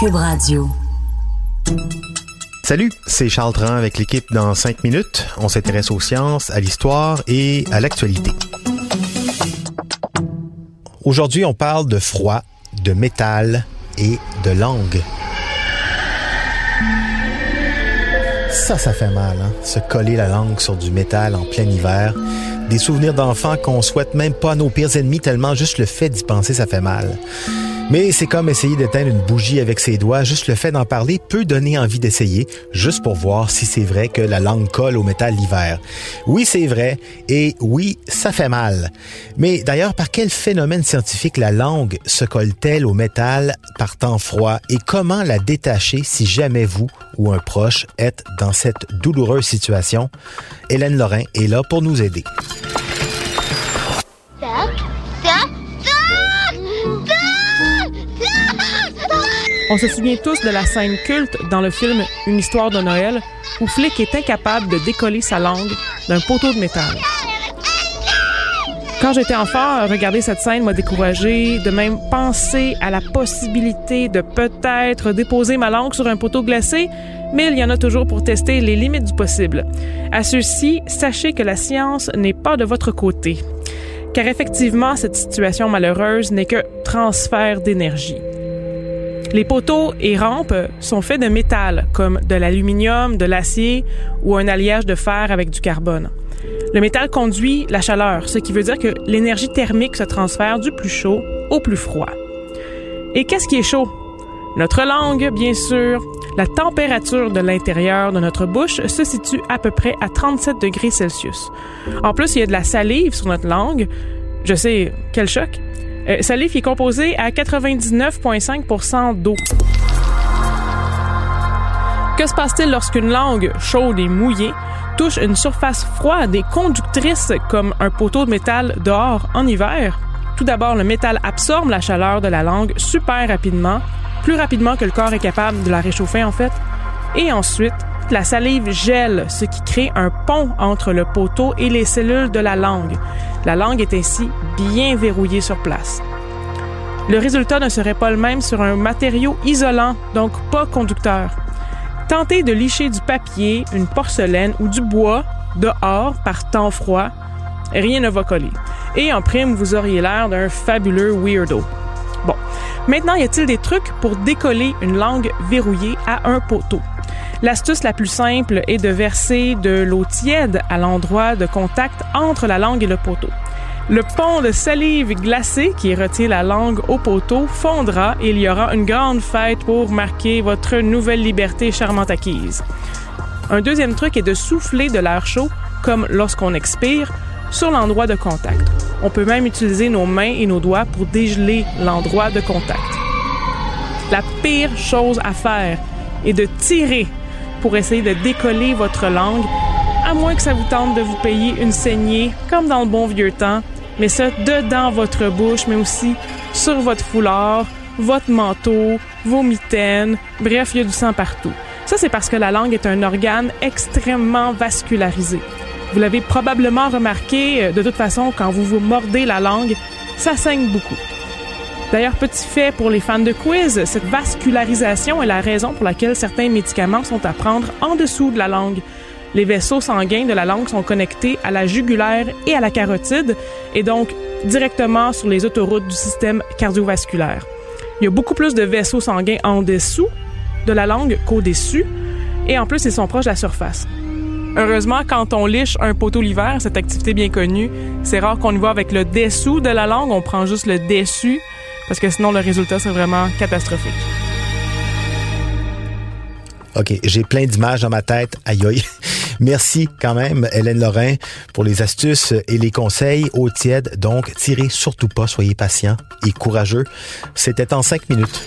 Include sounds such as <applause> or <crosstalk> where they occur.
Cube Radio. Salut, c'est Charles Tran avec l'équipe dans 5 minutes. On s'intéresse aux sciences, à l'histoire et à l'actualité. Aujourd'hui, on parle de froid, de métal et de langue. Ça, ça fait mal, hein? Se coller la langue sur du métal en plein hiver. Des souvenirs d'enfants qu'on souhaite même pas à nos pires ennemis tellement juste le fait d'y penser, ça fait mal. Mais c'est comme essayer d'éteindre une bougie avec ses doigts. Juste le fait d'en parler peut donner envie d'essayer, juste pour voir si c'est vrai que la langue colle au métal l'hiver. Oui, c'est vrai. Et oui, ça fait mal. Mais d'ailleurs, par quel phénomène scientifique la langue se colle-t-elle au métal par temps froid? Et comment la détacher si jamais vous ou un proche êtes dans cette douloureuse situation? Hélène Lorrain est là pour nous aider. On se souvient tous de la scène culte dans le film Une histoire de Noël où Flick est incapable de décoller sa langue d'un poteau de métal. Quand j'étais enfant, regarder cette scène m'a découragé, de même penser à la possibilité de peut-être déposer ma langue sur un poteau glacé, mais il y en a toujours pour tester les limites du possible. À ceux-ci, sachez que la science n'est pas de votre côté. Car effectivement, cette situation malheureuse n'est que transfert d'énergie. Les poteaux et rampes sont faits de métal, comme de l'aluminium, de l'acier ou un alliage de fer avec du carbone. Le métal conduit la chaleur, ce qui veut dire que l'énergie thermique se transfère du plus chaud au plus froid. Et qu'est-ce qui est chaud? Notre langue, bien sûr. La température de l'intérieur de notre bouche se situe à peu près à 37 degrés Celsius. En plus, il y a de la salive sur notre langue. Je sais, quel choc. Euh, salive est composé à 99,5% d'eau. Que se passe-t-il lorsqu'une langue chaude et mouillée touche une surface froide et conductrice comme un poteau de métal dehors en hiver? Tout d'abord, le métal absorbe la chaleur de la langue super rapidement, plus rapidement que le corps est capable de la réchauffer en fait. Et ensuite, la salive gèle, ce qui crée un pont entre le poteau et les cellules de la langue. La langue est ainsi bien verrouillée sur place. Le résultat ne serait pas le même sur un matériau isolant, donc pas conducteur. Tentez de licher du papier, une porcelaine ou du bois dehors par temps froid, rien ne va coller. Et en prime, vous auriez l'air d'un fabuleux weirdo. Bon, maintenant, y a-t-il des trucs pour décoller une langue verrouillée à un poteau? L'astuce la plus simple est de verser de l'eau tiède à l'endroit de contact entre la langue et le poteau. Le pont de salive glacée qui retient la langue au poteau fondra et il y aura une grande fête pour marquer votre nouvelle liberté charmante acquise. Un deuxième truc est de souffler de l'air chaud, comme lorsqu'on expire, sur l'endroit de contact. On peut même utiliser nos mains et nos doigts pour dégeler l'endroit de contact. La pire chose à faire est de tirer pour essayer de décoller votre langue, à moins que ça vous tente de vous payer une saignée, comme dans le bon vieux temps, mais ça dedans votre bouche, mais aussi sur votre foulard, votre manteau, vos mitaines, bref, il y a du sang partout. Ça, c'est parce que la langue est un organe extrêmement vascularisé. Vous l'avez probablement remarqué, euh, de toute façon, quand vous vous mordez la langue, ça saigne beaucoup. D'ailleurs, petit fait pour les fans de quiz, cette vascularisation est la raison pour laquelle certains médicaments sont à prendre en dessous de la langue. Les vaisseaux sanguins de la langue sont connectés à la jugulaire et à la carotide, et donc directement sur les autoroutes du système cardiovasculaire. Il y a beaucoup plus de vaisseaux sanguins en dessous de la langue qu'au-dessus, et en plus, ils sont proches de la surface. Heureusement, quand on liche un poteau l'hiver, cette activité bien connue, c'est rare qu'on y voit avec le dessous de la langue, on prend juste le dessus, parce que sinon le résultat, c'est vraiment catastrophique. OK, j'ai plein d'images dans ma tête. Aïe aïe. <laughs> Merci quand même, Hélène Lorrain, pour les astuces et les conseils. Eau tiède, donc, tirez surtout pas, soyez patient et courageux. C'était en cinq minutes.